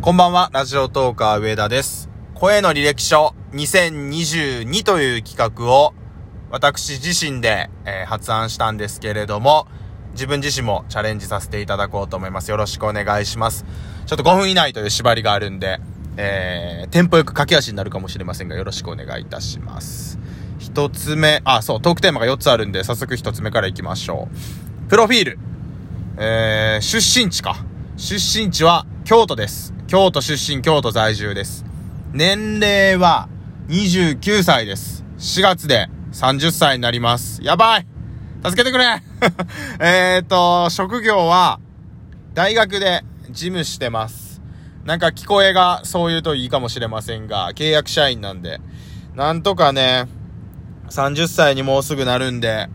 こんばんは、ラジオトーカー上田です。声の履歴書2022という企画を私自身で、えー発案したんですけれども、自分自身もチャレンジさせていただこうと思います。よろしくお願いします。ちょっと5分以内という縛りがあるんで、えー、テンポよく駆け足になるかもしれませんが、よろしくお願いいたします。一つ目、あ、そう、トークテーマが4つあるんで、早速一つ目からいきましょう。プロフィール。えー、出身地か。出身地は京都です。京都出身、京都在住です。年齢は29歳です。4月で30歳になります。やばい助けてくれ えーと、職業は大学で事務してます。なんか聞こえがそう言うといいかもしれませんが、契約社員なんで、なんとかね、30歳にもうすぐなるんで、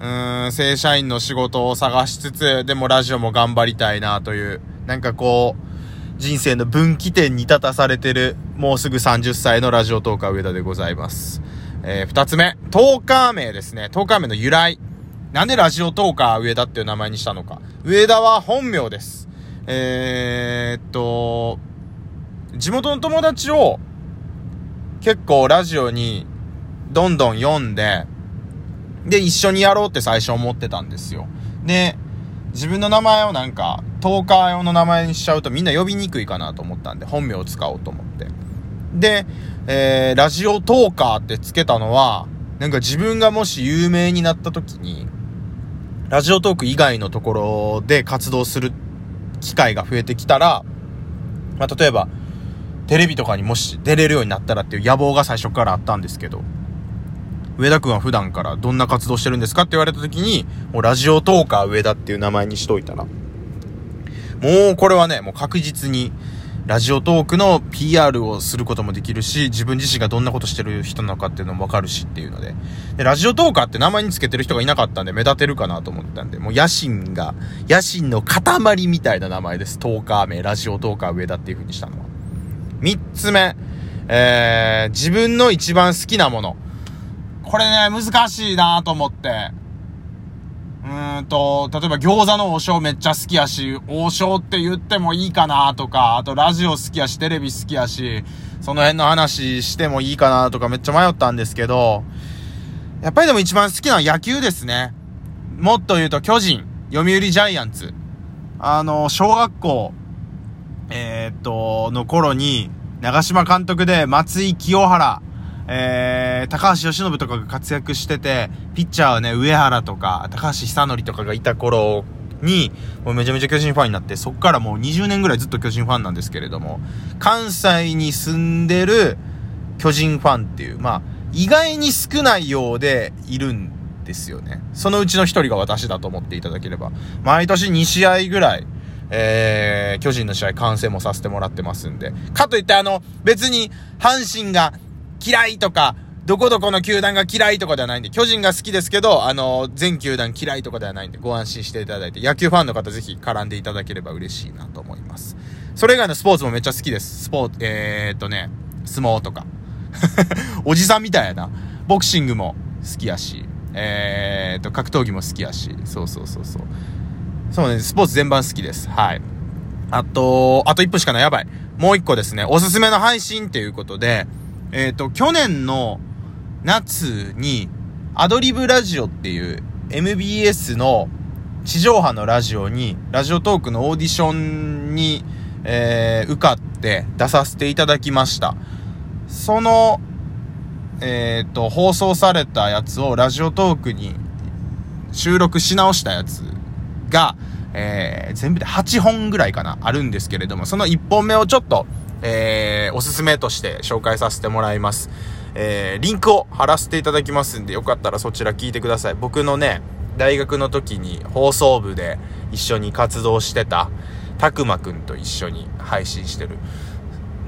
うーん、正社員の仕事を探しつつ、でもラジオも頑張りたいなという、なんかこう、人生の分岐点に立たされてる、もうすぐ30歳のラジオトーカー上田でございます。えー、二つ目、トーカー名ですね。トーカー名の由来。なんでラジオトーカー上田っていう名前にしたのか。上田は本名です。えー、っと、地元の友達を結構ラジオにどんどん読んで、で、一緒にやろうって最初思ってたんですよ。で、自分の名前をなんか、トーカー用の名前にしちゃうとみんな呼びにくいかなと思ったんで、本名を使おうと思って。で、えー、ラジオトーカーってつけたのは、なんか自分がもし有名になった時に、ラジオトーク以外のところで活動する機会が増えてきたら、まあ、例えば、テレビとかにもし出れるようになったらっていう野望が最初からあったんですけど、上田くんは普段からどんな活動してるんですかって言われた時に、もうラジオトーカー上田っていう名前にしといたら、もうこれはね、もう確実に、ラジオトークの PR をすることもできるし、自分自身がどんなことしてる人なのかっていうのもわかるしっていうので。で、ラジオトーカーって名前につけてる人がいなかったんで目立てるかなと思ったんで、もう野心が、野心の塊みたいな名前です。トーカー名、ラジオトーカー上田っていう風にしたのは。三つ目、えー、自分の一番好きなもの。これね、難しいなと思って。うーんと、例えば餃子の王将めっちゃ好きやし、王将って言ってもいいかなとか、あとラジオ好きやし、テレビ好きやし、その辺の話してもいいかなとかめっちゃ迷ったんですけど、やっぱりでも一番好きなのは野球ですね。もっと言うと巨人、読売ジャイアンツ。あの、小学校、えーっと、の頃に、長島監督で松井清原、えー、高橋由伸とかが活躍してて、ピッチャーはね、上原とか、高橋久典とかがいた頃に、もうめちゃめちゃ巨人ファンになって、そっからもう20年ぐらいずっと巨人ファンなんですけれども、関西に住んでる巨人ファンっていう、まあ、意外に少ないようでいるんですよね。そのうちの一人が私だと思っていただければ。毎年2試合ぐらい、えー、巨人の試合観戦もさせてもらってますんで。かといってあの、別に、阪神が嫌いとか、どこどこの球団が嫌いとかではないんで、巨人が好きですけど、あの、全球団嫌いとかではないんで、ご安心していただいて、野球ファンの方ぜひ絡んでいただければ嬉しいなと思います。それ以外のスポーツもめっちゃ好きです。スポーツ、えー、っとね、相撲とか。おじさんみたいやな。ボクシングも好きやし、えー、っと、格闘技も好きやし、そうそうそうそう。そうね、スポーツ全般好きです。はい。あと、あと1分しかない。やばい。もう1個ですね。おすすめの配信っていうことで、えっ、と、去年の夏に、アドリブラジオっていう MBS の地上波のラジオに、ラジオトークのオーディションに、えー受かって出させていただきました。その、えっ、と、放送されたやつをラジオトークに収録し直したやつが、えー全部で8本ぐらいかな、あるんですけれども、その1本目をちょっと、えーおすすめとして紹介させてもらいます。えーリンクを貼らせていただきますんで、よかったらそちら聞いてください。僕のね、大学の時に放送部で一緒に活動してた、たくまくんと一緒に配信してる。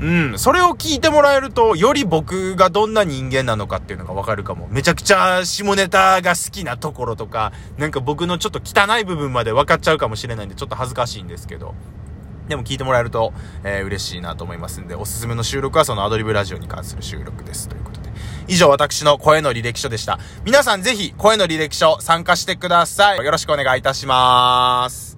うん、それを聞いてもらえると、より僕がどんな人間なのかっていうのがわかるかも。めちゃくちゃ下ネタが好きなところとか、なんか僕のちょっと汚い部分まで分かっちゃうかもしれないんで、ちょっと恥ずかしいんですけど。でも聞いてもらえると、えー嬉しいなと思いますんで、おすすめの収録はそのアドリブラジオに関する収録です。ということで。以上、私の声の履歴書でした。皆さんぜひ、声の履歴書参加してください。よろしくお願いいたします。